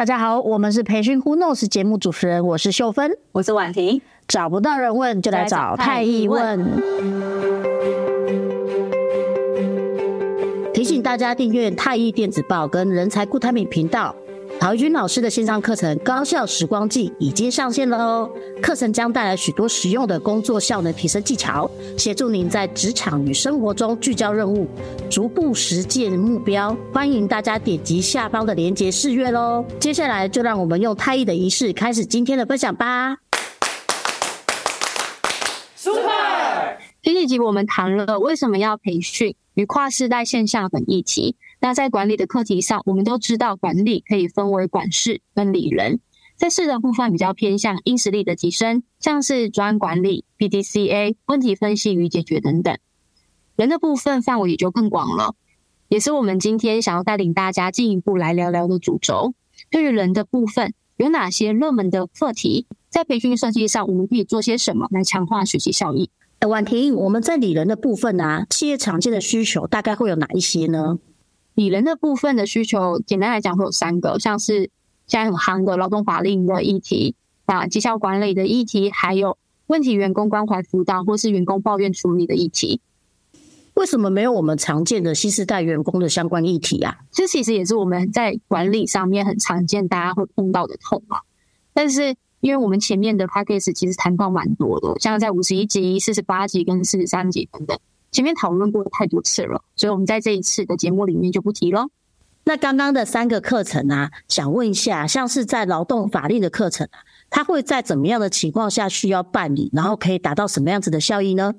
大家好，我们是培训 Who Knows 节目主持人，我是秀芬，我是婉婷。找不到人问，就来找太易问。提醒大家订阅太易电子报跟人才固态敏频道。陶怡君老师的线上课程《高效时光记》已经上线了哦！课程将带来许多实用的工作效能提升技巧，协助您在职场与生活中聚焦任务，逐步实践目标。欢迎大家点击下方的链接试阅喽！接下来就让我们用太医的仪式开始今天的分享吧。Super！这一集我们谈了为什么要培训与跨世代现象等议题。那在管理的课题上，我们都知道管理可以分为管事跟理人。在事的部分比较偏向硬实力的提升，像是专案管理、PDCA、问题分析与解决等等。人的部分范围也就更广了，也是我们今天想要带领大家进一步来聊聊的主轴。对于人的部分，有哪些热门的课题？在培训设计上，我们可以做些什么来强化学习效益？婉婷，我们在理人的部分啊，企业常见的需求大概会有哪一些呢？理人的部分的需求，简单来讲会有三个，像是现在很夯的劳动法令的议题啊，绩效管理的议题，还有问题员工关怀辅导或是员工抱怨处理的议题。为什么没有我们常见的新时代员工的相关议题啊？这其实也是我们在管理上面很常见，大家会碰到的痛啊。但是因为我们前面的 package 其实谈到蛮多的，像在五十一集、四十八集跟四十三集等等。前面讨论过太多次了，所以我们在这一次的节目里面就不提了。那刚刚的三个课程啊，想问一下，像是在劳动法令的课程啊，它会在怎么样的情况下需要办理，然后可以达到什么样子的效益呢？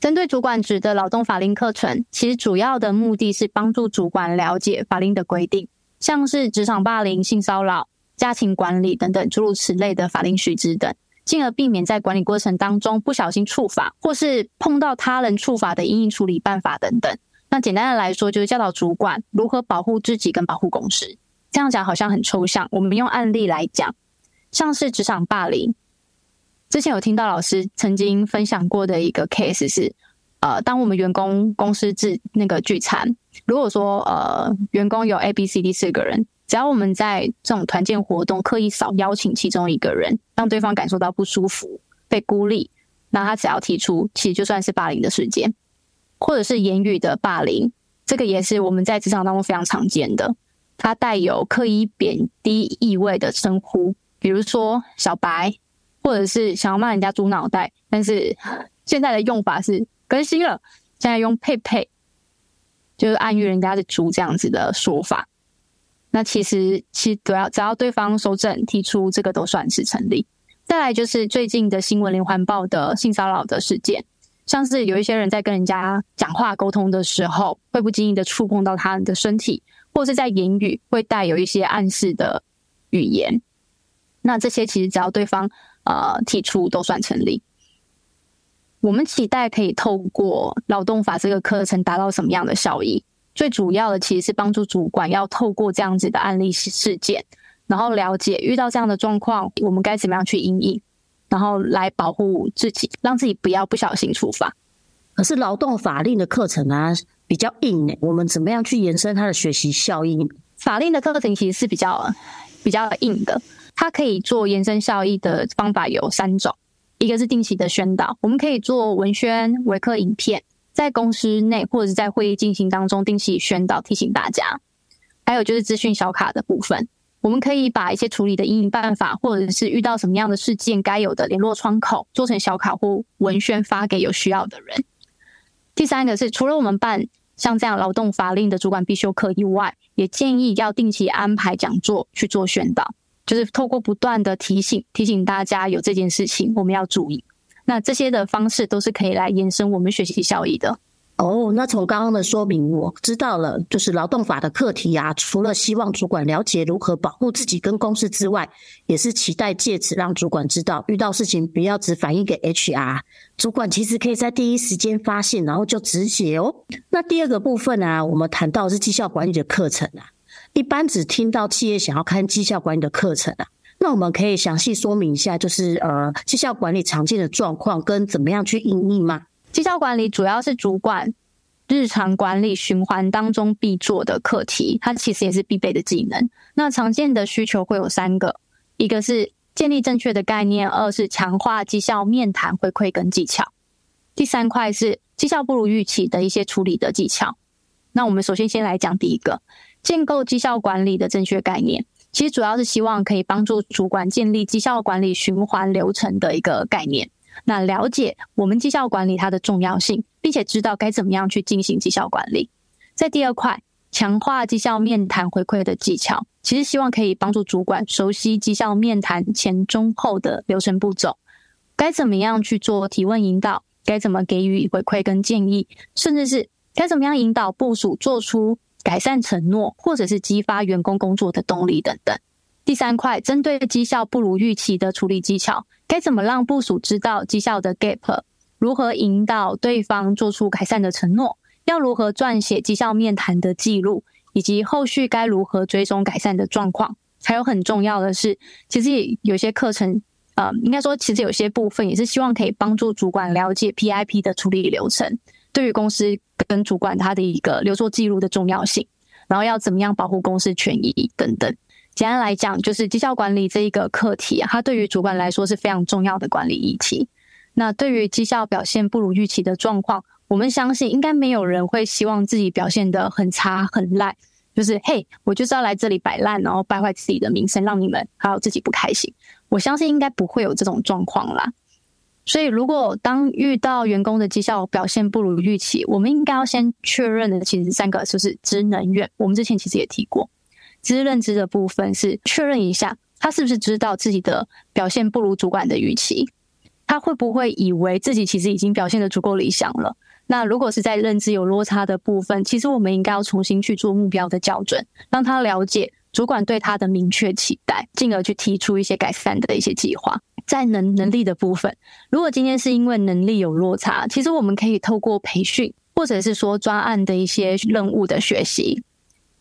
针对主管职的劳动法令课程，其实主要的目的是帮助主管了解法令的规定，像是职场霸凌、性骚扰、家庭管理等等诸如此类的法令须知等。进而避免在管理过程当中不小心触法，或是碰到他人触法的因应处理办法等等。那简单的来说，就是教导主管如何保护自己跟保护公司。这样讲好像很抽象，我们用案例来讲，像是职场霸凌。之前有听到老师曾经分享过的一个 case 是，呃，当我们员工公司制那个聚餐，如果说呃员工有 A、B、C、D 四个人。只要我们在这种团建活动刻意少邀请其中一个人，让对方感受到不舒服、被孤立，那他只要提出，其实就算是霸凌的事件，或者是言语的霸凌，这个也是我们在职场当中非常常见的。它带有刻意贬低意味的称呼，比如说小白，或者是想要骂人家猪脑袋，但是现在的用法是更新了，现在用佩佩，就是暗喻人家的猪这样子的说法。那其实，其实只要只要对方收证提出，这个都算是成立。再来就是最近的新闻连环报的性骚扰的事件，像是有一些人在跟人家讲话沟通的时候，会不经意的触碰到他人的身体，或是在言语会带有一些暗示的语言。那这些其实只要对方呃提出，都算成立。我们期待可以透过劳动法这个课程达到什么样的效益？最主要的其实是帮助主管要透过这样子的案例事件，然后了解遇到这样的状况，我们该怎么样去应应，然后来保护自己，让自己不要不小心触发。可是劳动法令的课程啊比较硬诶，我们怎么样去延伸它的学习效益？法令的课程其实是比较比较硬的，它可以做延伸效益的方法有三种，一个是定期的宣导，我们可以做文宣、微课影片。在公司内或者是在会议进行当中定期宣导提醒大家，还有就是资讯小卡的部分，我们可以把一些处理的阴影办法，或者是遇到什么样的事件该有的联络窗口做成小卡或文宣发给有需要的人。第三个是除了我们办像这样劳动法令的主管必修课以外，也建议要定期安排讲座去做宣导，就是透过不断的提醒提醒大家有这件事情我们要注意。那这些的方式都是可以来延伸我们学习效益的。哦，那从刚刚的说明，我知道了，就是劳动法的课题啊，除了希望主管了解如何保护自己跟公司之外，也是期待借此让主管知道，遇到事情不要只反映给 HR，主管其实可以在第一时间发现，然后就止血哦。那第二个部分啊，我们谈到是绩效管理的课程啊，一般只听到企业想要看绩效管理的课程啊。那我们可以详细说明一下，就是呃，绩效管理常见的状况跟怎么样去应用吗？绩效管理主要是主管日常管理循环当中必做的课题，它其实也是必备的技能。那常见的需求会有三个，一个是建立正确的概念，二是强化绩效面谈回馈跟技巧，第三块是绩效不如预期的一些处理的技巧。那我们首先先来讲第一个，建构绩效管理的正确概念，其实主要是希望可以帮助主管建立绩效管理循环流程的一个概念。那了解我们绩效管理它的重要性，并且知道该怎么样去进行绩效管理。在第二块，强化绩效面谈回馈的技巧，其实希望可以帮助主管熟悉绩效面谈前中后的流程步骤，该怎么样去做提问引导，该怎么给予回馈跟建议，甚至是该怎么样引导部署做出改善承诺，或者是激发员工工作的动力等等。第三块，针对绩效不如预期的处理技巧，该怎么让部属知道绩效的 gap？如何引导对方做出改善的承诺？要如何撰写绩效面谈的记录？以及后续该如何追踪改善的状况？还有很重要的是，其实有些课程，呃，应该说其实有些部分也是希望可以帮助主管了解 PIP 的处理流程，对于公司跟主管他的一个留作记录的重要性，然后要怎么样保护公司权益等等。简单来讲，就是绩效管理这一个课题啊，它对于主管来说是非常重要的管理议题。那对于绩效表现不如预期的状况，我们相信应该没有人会希望自己表现得很差很烂，就是嘿，我就是要来这里摆烂，然后败坏自己的名声，让你们还有自己不开心。我相信应该不会有这种状况啦。所以，如果当遇到员工的绩效表现不如预期，我们应该要先确认的，其实三个就是知能愿。我们之前其实也提过。知认知的部分是确认一下，他是不是知道自己的表现不如主管的预期？他会不会以为自己其实已经表现得足够理想了？那如果是在认知有落差的部分，其实我们应该要重新去做目标的校准，让他了解主管对他的明确期待，进而去提出一些改善的一些计划。在能能力的部分，如果今天是因为能力有落差，其实我们可以透过培训，或者是说专案的一些任务的学习。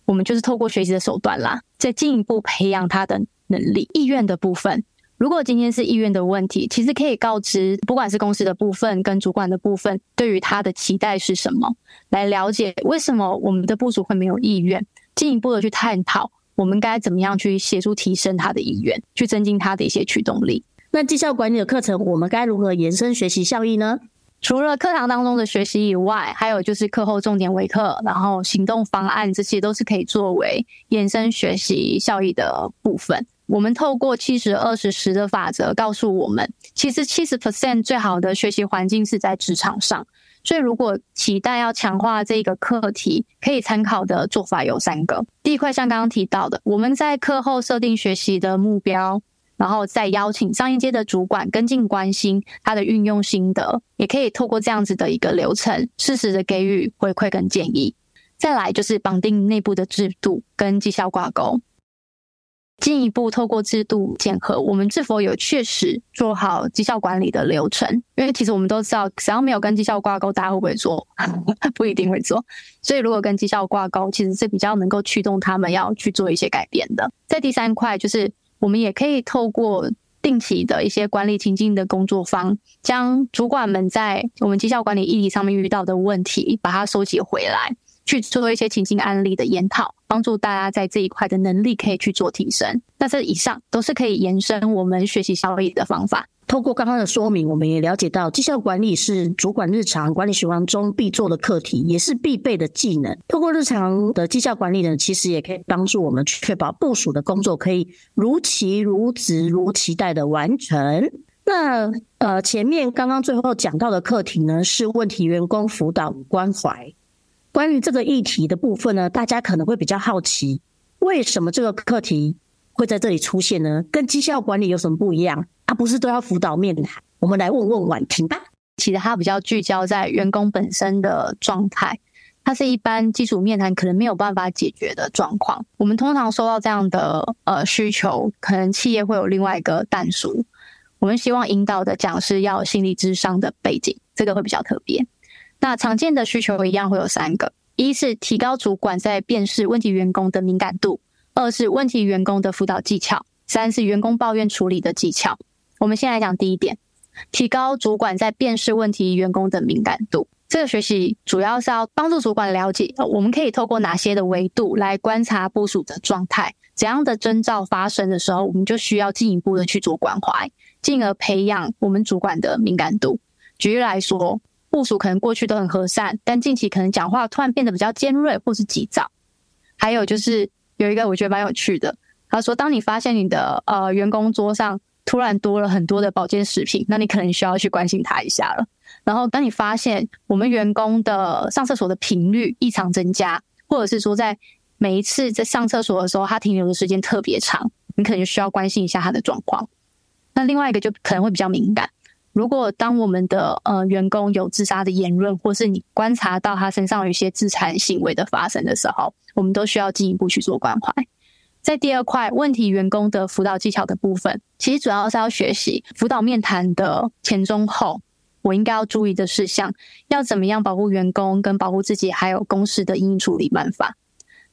我们就是透过学习的手段啦，再进一步培养他的能力、意愿的部分。如果今天是意愿的问题，其实可以告知，不管是公司的部分跟主管的部分，对于他的期待是什么，来了解为什么我们的部署会没有意愿，进一步的去探讨我们该怎么样去协助提升他的意愿，去增进他的一些驱动力。那绩效管理的课程，我们该如何延伸学习效益呢？除了课堂当中的学习以外，还有就是课后重点微课，然后行动方案，这些都是可以作为延伸学习效益的部分。我们透过七十二十十的法则告诉我们，其实七十 percent 最好的学习环境是在职场上。所以，如果期待要强化这个课题，可以参考的做法有三个。第一块像刚刚提到的，我们在课后设定学习的目标。然后再邀请上一阶的主管跟进关心他的运用心得，也可以透过这样子的一个流程，适时的给予回馈跟建议。再来就是绑定内部的制度跟绩效挂钩，进一步透过制度检核，我们是否有确实做好绩效管理的流程？因为其实我们都知道，只要没有跟绩效挂钩，大家会不会做？不一定会做。所以如果跟绩效挂钩，其实是比较能够驱动他们要去做一些改变的。在第三块就是。我们也可以透过定期的一些管理情境的工作坊，将主管们在我们绩效管理议题上面遇到的问题，把它收集回来，去做一些情境案例的研讨，帮助大家在这一块的能力可以去做提升。那这以上都是可以延伸我们学习效益的方法。透过刚刚的说明，我们也了解到绩效管理是主管日常管理循环中必做的课题，也是必备的技能。透过日常的绩效管理呢，其实也可以帮助我们确保部署的工作可以如期、如质、如期待的完成。那呃，前面刚刚最后讲到的课题呢，是问题员工辅导与关怀。关于这个议题的部分呢，大家可能会比较好奇，为什么这个课题会在这里出现呢？跟绩效管理有什么不一样？它不是都要辅导面谈？我们来问问婉婷吧。其实它比较聚焦在员工本身的状态，它是一般基础面谈可能没有办法解决的状况。我们通常收到这样的呃需求，可能企业会有另外一个但书。我们希望引导的讲师要有心理智商的背景，这个会比较特别。那常见的需求一样会有三个：一是提高主管在辨识问题员工的敏感度；二是问题员工的辅导技巧；三是员工抱怨处理的技巧。我们先来讲第一点，提高主管在辨识问题员工的敏感度。这个学习主要是要帮助主管了解，我们可以透过哪些的维度来观察部署的状态，怎样的征兆发生的时候，我们就需要进一步的去做关怀，进而培养我们主管的敏感度。举例来说，部署可能过去都很和善，但近期可能讲话突然变得比较尖锐或是急躁。还有就是有一个我觉得蛮有趣的，他说，当你发现你的呃员工桌上突然多了很多的保健食品，那你可能需要去关心他一下了。然后，当你发现我们员工的上厕所的频率异常增加，或者是说在每一次在上厕所的时候，他停留的时间特别长，你可能就需要关心一下他的状况。那另外一个就可能会比较敏感，如果当我们的呃员工有自杀的言论，或是你观察到他身上有一些自残行为的发生的时候，我们都需要进一步去做关怀。在第二块问题员工的辅导技巧的部分，其实主要是要学习辅导面谈的前中后。我应该要注意的事项，要怎么样保护员工跟保护自己，还有公司的应处理办法。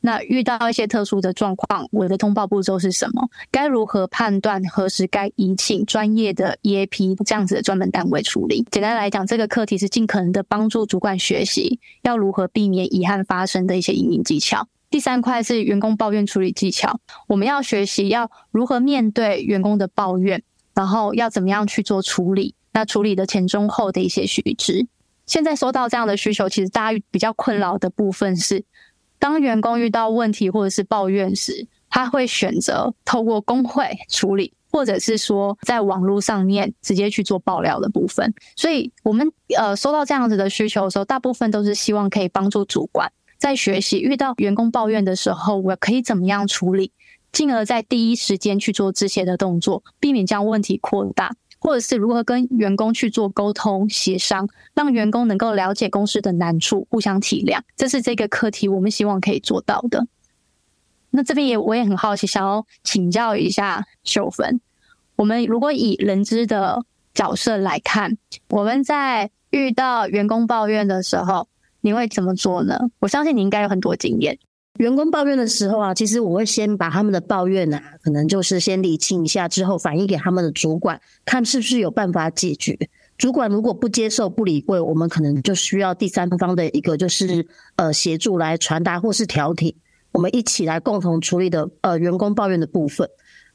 那遇到一些特殊的状况，我的通报步骤是什么？该如何判断何时该移请专业的 EAP 这样子的专门单位处理？简单来讲，这个课题是尽可能的帮助主管学习要如何避免遗憾发生的一些因应技巧。第三块是员工抱怨处理技巧，我们要学习要如何面对员工的抱怨，然后要怎么样去做处理。那处理的前中后的一些须知，现在收到这样的需求，其实大家比较困扰的部分是，当员工遇到问题或者是抱怨时，他会选择透过工会处理，或者是说在网络上面直接去做爆料的部分。所以，我们呃收到这样子的需求的时候，大部分都是希望可以帮助主管在学习遇到员工抱怨的时候，我可以怎么样处理，进而在第一时间去做止血的动作，避免将问题扩大。或者是如何跟员工去做沟通协商，让员工能够了解公司的难处，互相体谅，这是这个课题我们希望可以做到的。那这边也我也很好奇，想要请教一下秀芬，我们如果以人资的角色来看，我们在遇到员工抱怨的时候，你会怎么做呢？我相信你应该有很多经验。员工抱怨的时候啊，其实我会先把他们的抱怨啊，可能就是先理清一下，之后反映给他们的主管，看是不是有办法解决。主管如果不接受、不理会，我们可能就需要第三方的一个就是呃协助来传达或是调停，我们一起来共同处理的呃员工抱怨的部分。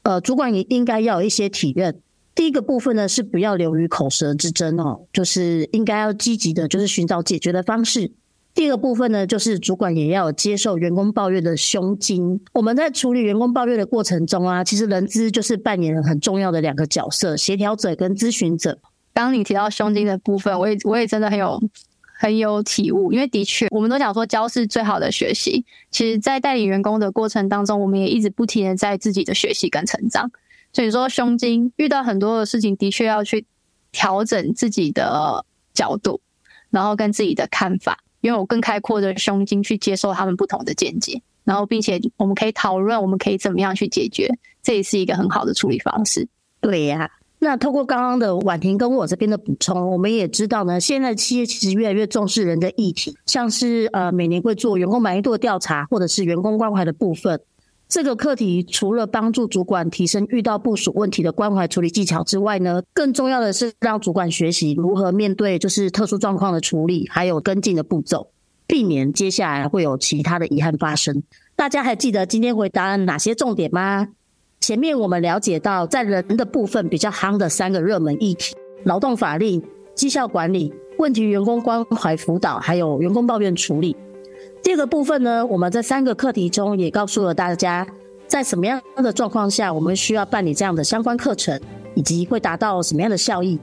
呃，主管也应该要有一些体认。第一个部分呢是不要流于口舌之争哦，就是应该要积极的，就是寻找解决的方式。第二个部分呢，就是主管也要接受员工抱怨的胸襟。我们在处理员工抱怨的过程中啊，其实人资就是扮演了很重要的两个角色：协调者跟咨询者。刚你提到胸襟的部分，我也我也真的很有很有体悟，因为的确，我们都讲说教是最好的学习。其实，在带领员工的过程当中，我们也一直不停的在自己的学习跟成长。所以说，胸襟遇到很多的事情，的确要去调整自己的角度，然后跟自己的看法。拥有更开阔的胸襟去接受他们不同的见解，然后并且我们可以讨论，我们可以怎么样去解决，这也是一个很好的处理方式。对呀、那透过刚刚的婉婷跟我这边的补充，我们也知道呢，现在企业其实越来越重视人的议题，像是呃每年会做员工满意度的调查，或者是员工关怀的部分。这个课题除了帮助主管提升遇到部署问题的关怀处理技巧之外呢，更重要的是让主管学习如何面对就是特殊状况的处理，还有跟进的步骤，避免接下来会有其他的遗憾发生。大家还记得今天回答哪些重点吗？前面我们了解到，在人的部分比较夯的三个热门议题：劳动法令、绩效管理、问题员工关怀辅导，还有员工抱怨处理。第二个部分呢，我们在三个课题中也告诉了大家，在什么样的状况下，我们需要办理这样的相关课程，以及会达到什么样的效益。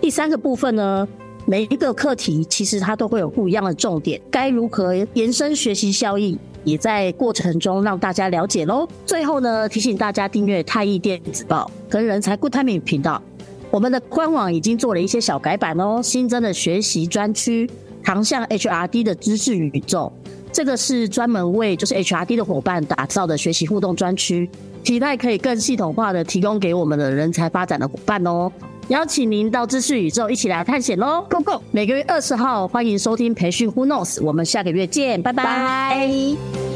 第三个部分呢，每一个课题其实它都会有不一样的重点，该如何延伸学习效益，也在过程中让大家了解喽。最后呢，提醒大家订阅太毅电子报跟人才 Good Timing 频道，我们的官网已经做了一些小改版哦，新增的学习专区，航向 HRD 的知识宇宙。这个是专门为就是 HRD 的伙伴打造的学习互动专区，期待可以更系统化的提供给我们的人才发展的伙伴哦。邀请您到知识宇宙一起来探险喽，Go Go！每个月二十号欢迎收听培训 Who Knows，我们下个月见，拜拜。Bye